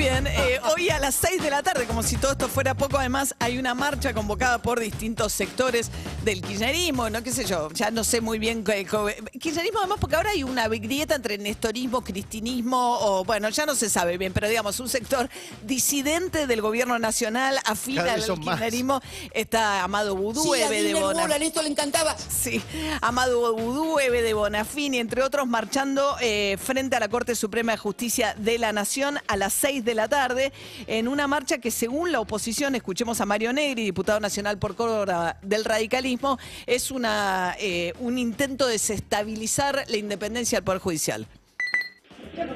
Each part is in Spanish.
bien, eh, hoy a las 6 de la tarde, como si todo esto fuera poco, además hay una marcha convocada por distintos sectores del kirchnerismo, no qué sé yo, ya no sé muy bien. qué- qué- Kirchnerismo además porque ahora hay una grieta entre nestorismo, cristinismo, o bueno, ya no se sabe bien, pero digamos, un sector disidente del gobierno nacional, afín al más. kirchnerismo, está Amado Vudú, Sí, Eve de Diner Bona. Moran, esto le encantaba. Sí, Amado Vudú, Eve de Bonafini, entre otros, marchando eh, frente a la Corte Suprema de Justicia de la Nación a las 6 de la tarde, en una marcha que según la oposición, escuchemos a Mario Negri, diputado nacional por Córdoba del radicalismo, es una, eh, un intento de desestabilizar la independencia del Poder Judicial.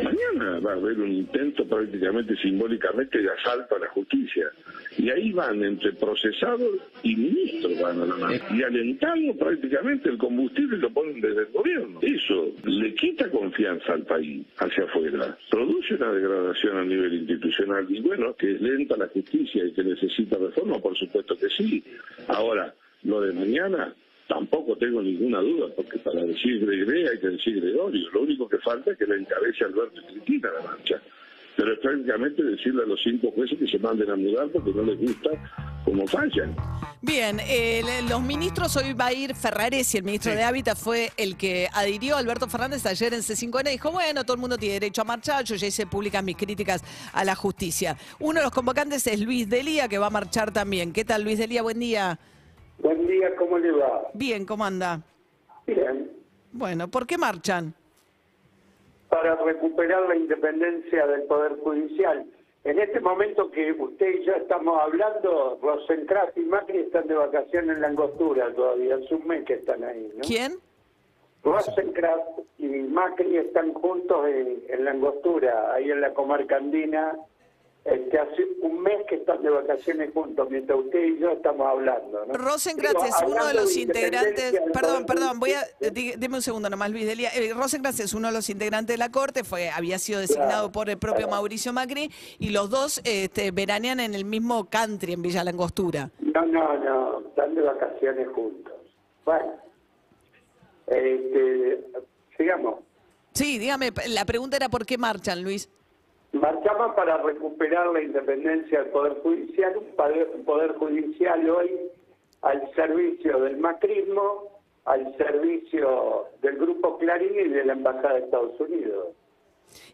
Mañana va a haber un intento prácticamente simbólicamente de asalto a la justicia. Y ahí van entre procesados y ministros van a la mano. Y alentando prácticamente el combustible lo ponen desde el gobierno. Eso le quita confianza al país hacia afuera. Produce una degradación a nivel institucional. Y bueno, que es lenta la justicia y que necesita reforma, por supuesto que sí. Ahora, lo de mañana Tampoco tengo ninguna duda, porque para decir Gregre hay que decir Gregorio. Lo único que falta es que la encabece Alberto y Cristina la marcha. Pero es prácticamente decirle a los cinco jueces que se manden a mudar porque no les gusta cómo fallan. Bien, eh, los ministros, hoy va a ir Ferraresi, el ministro de Hábitat, fue el que adhirió a Alberto Fernández ayer en C5N. Dijo, bueno, todo el mundo tiene derecho a marchar, yo ya hice públicas mis críticas a la justicia. Uno de los convocantes es Luis Delía, que va a marchar también. ¿Qué tal, Luis Delía? Buen día. Buen día, ¿cómo le va? Bien, ¿cómo anda? Bien. Bueno, ¿por qué marchan? Para recuperar la independencia del Poder Judicial. En este momento que usted y yo estamos hablando, Rosencraft y Macri están de vacaciones en la angostura todavía, es un mes que están ahí, ¿no? ¿Quién? Rosencraft y Macri están juntos en, en la angostura, ahí en la comarca andina. Este, hace un mes que están de vacaciones juntos, mientras usted y yo estamos hablando, ¿no? Rosenkrantz es uno de los integrantes. Perdón, perdón, voy a. Di- Deme un segundo nomás, Luis Delía. Eh, Rosenkrantz es uno de los integrantes de la corte, fue, había sido designado Claro, por el propio claro. Mauricio Macri y los dos este, veranean en el mismo country en Villa Langostura. No, no, no, están de vacaciones juntos. Bueno, este, sigamos. Sí, dígame, la pregunta era por qué marchan, Luis. Marchamos para recuperar la independencia del Poder Judicial, un poder, un poder judicial hoy al servicio del macrismo, al servicio del Grupo Clarín y de la Embajada de Estados Unidos.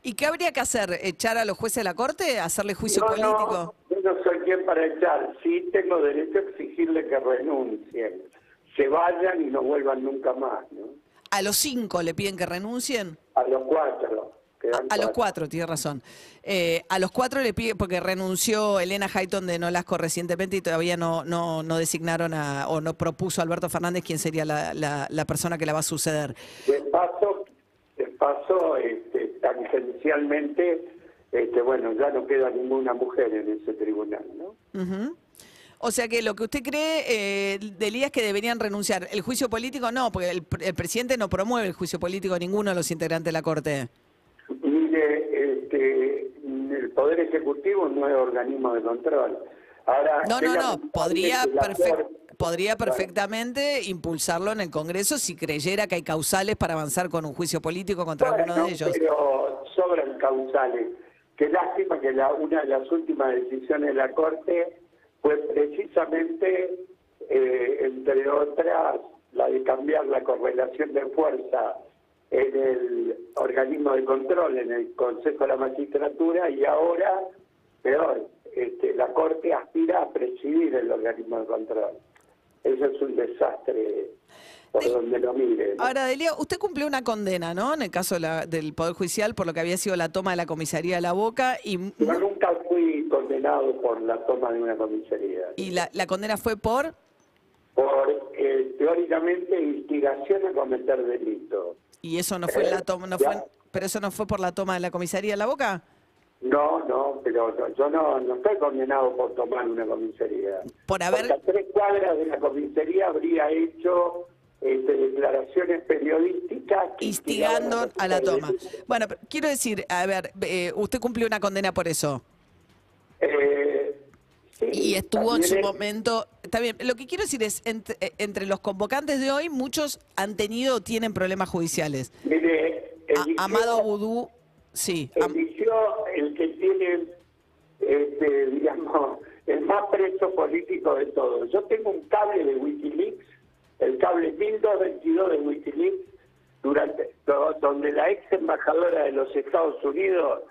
¿Y qué habría que hacer? ¿Echar a los jueces de la corte? ¿Hacerle juicio No, político? no, yo no soy quien para echar, sí tengo derecho a exigirle que renuncien, se vayan y no vuelvan nunca más, ¿no? ¿A los cinco le piden que renuncien? A los cuatro. A, quedan a los cuatro, tiene razón. Eh, a los cuatro le pide, porque renunció Elena Hayton de Nolasco recientemente y todavía no, no, no designaron a, o no propuso a Alberto Fernández quién sería la, la- la persona que la va a suceder. De paso, de paso este, tangencialmente, este, bueno, ya no queda ninguna mujer en ese tribunal, ¿no? Ujú. O sea que lo que usted cree, eh, Delía, es que deberían renunciar. El juicio político no, porque el, el presidente no promueve el juicio político a ninguno de los integrantes de la Corte. Este, el Poder Ejecutivo no es organismo de control. Ahora, No, no, no. Podría, podría Bueno. perfectamente impulsarlo en el Congreso si creyera que hay causales para avanzar con un juicio político contra Bueno, alguno de ellos. pero sobran causales. Qué lástima que la, una de las últimas decisiones de la Corte fue precisamente, eh, entre otras, la de cambiar la correlación de fuerza en el organismo de control, en el Consejo de la Magistratura, y ahora, peor, este, la Corte aspira a presidir el organismo de control. Eso es un desastre por donde lo mire. ¿no? Ahora, Delia, usted cumplió una condena, ¿no? En el caso de la- del Poder Judicial por lo que había sido la toma de la comisaría de la Boca y, Yo nunca fui condenado por la toma de una comisaría. y la, la condena fue por... Por, eh, teóricamente, instigación a cometer delitos. Y eso no fue en la toma, no fue, pero eso no fue por la toma de la comisaría de la Boca. No, no, pero no, yo no, no estoy condenado por tomar una comisaría. Por haber- Porque a tres cuadras de la comisaría habría hecho este, declaraciones periodísticas. instigando a la toma. Bueno, pero quiero decir, a ver, eh, usted cumplió una condena por eso. Eh, Y estuvo en su momento. Está bien. Lo que quiero decir es, entre, eh, entre los convocantes de hoy, muchos han tenido o tienen problemas judiciales. Mire, A- eligió- Amado Vudú, sí. Eligió el que tiene, este, digamos, el más preso político de todos. Yo tengo un cable de Wikileaks, el cable 1222 de Wikileaks, durante, do- donde la ex embajadora de los Estados Unidos,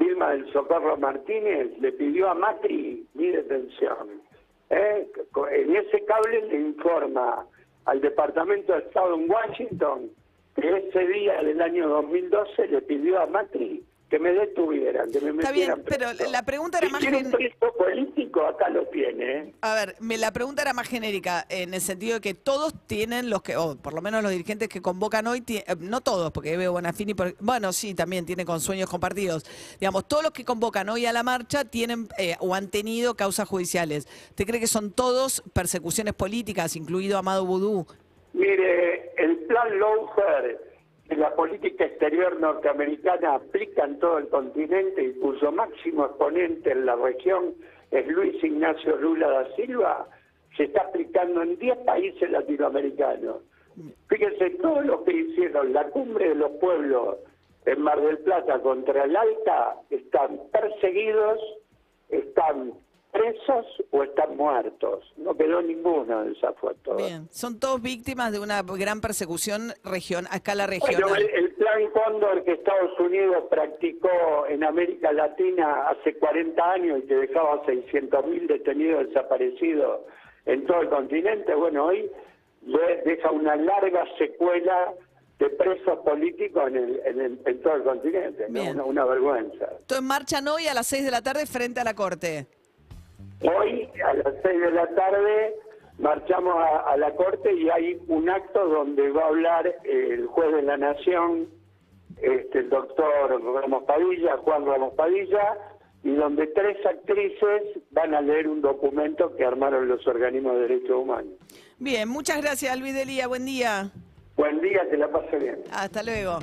Vilma del Socorro Martínez, le pidió a Macri mi detención. ¿Eh? En ese cable le informa al Departamento de Estado en Washington que ese día del año 2012 le pidió a Macri que me detuvieran, que me Está bien, pero la pregunta era Si más quiere un gen- preso político, acá lo tiene. ¿eh? A ver, me, la pregunta era más genérica, en el sentido de que todos tienen los que, o por lo menos los dirigentes que convocan hoy, ti- eh, no todos, porque veo Bonafini, por- bueno, sí, también tiene con sueños compartidos. Digamos, todos los que convocan hoy a la marcha tienen eh, o han tenido causas judiciales. ¿Usted cree que son todos persecuciones políticas, incluido Amado Vudú? Mire, el plan Lawfare la política exterior norteamericana aplica en todo el continente y cuyo máximo exponente en la región es Luis Ignacio Lula da Silva, se está aplicando en 10 países latinoamericanos. Fíjense, todos los que hicieron la cumbre de los pueblos en Mar del Plata contra el Alta están perseguidos, están presos o están muertos. No quedó ninguno de esas fotos. Bien, son todos víctimas de una gran persecución region, a escala Bueno, regional. el, el plan Cóndor que Estados Unidos practicó en América Latina hace 40 años y que dejaba 600.000 detenidos desaparecidos en todo el continente, bueno, hoy de- deja una larga secuela de presos políticos en, el- en el- en todo el continente, ¿no? Una, una vergüenza. Entonces marchan hoy a las 6 de la tarde frente a la Corte. Hoy a las 6 de la tarde marchamos a, a la Corte y hay un acto donde va a hablar el juez de la Nación, este, el doctor Ramos Padilla, Juan Ramos Padilla, y donde tres actrices van a leer un documento que armaron los organismos de derechos humanos. Bien, muchas gracias Luis Delía, buen día. Buen día, que la pase bien. Hasta luego.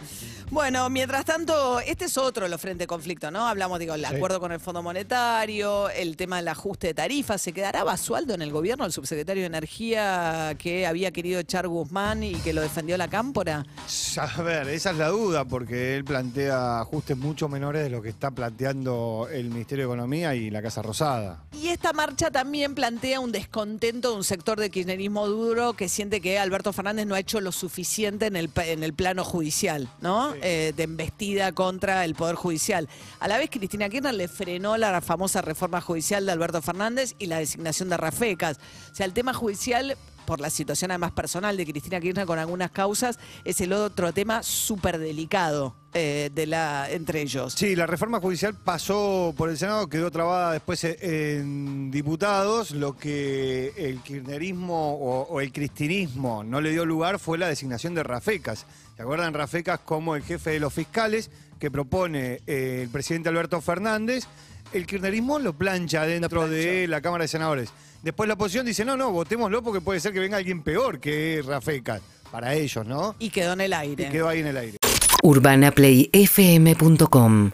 Bueno, mientras tanto, este es otro los frente de conflicto, ¿no? Hablamos, digo, el acuerdo con el Fondo Monetario, el tema del ajuste de tarifas. ¿Se quedará Basualdo en el gobierno, el subsecretario de Energía que había querido echar Guzmán y que lo defendió la cámpora? A ver, esa es la duda, porque él plantea ajustes mucho menores de lo que está planteando el Ministerio de Economía y la Casa Rosada. Y esta marcha también plantea un descontento de un sector de kirchnerismo duro que siente que Alberto Fernández no ha hecho lo suficiente en el, en el plano judicial, ¿no? Eh, de embestida contra el Poder Judicial. A la vez, Cristina Kirchner le frenó la famosa reforma judicial de Alberto Fernández y la designación de Rafecas. O sea, el tema judicial por la situación además personal de Cristina Kirchner con algunas causas, es el otro tema súper delicado eh, de la, entre ellos. Sí, la reforma judicial pasó por el Senado, quedó trabada después en diputados. Lo que el kirchnerismo o, o el cristinismo no le dio lugar fue la designación de Rafecas. ¿Se acuerdan Rafecas como el jefe de los fiscales que propone eh, el presidente Alberto Fernández? El kirchnerismo lo plancha dentro de la Cámara de Senadores. Después la oposición dice, no, no, votémoslo porque puede ser que venga alguien peor que Rafecas. Para ellos, ¿no? Y quedó en el Y aire. quedó ahí en el aire. UrbanaPlayFM.com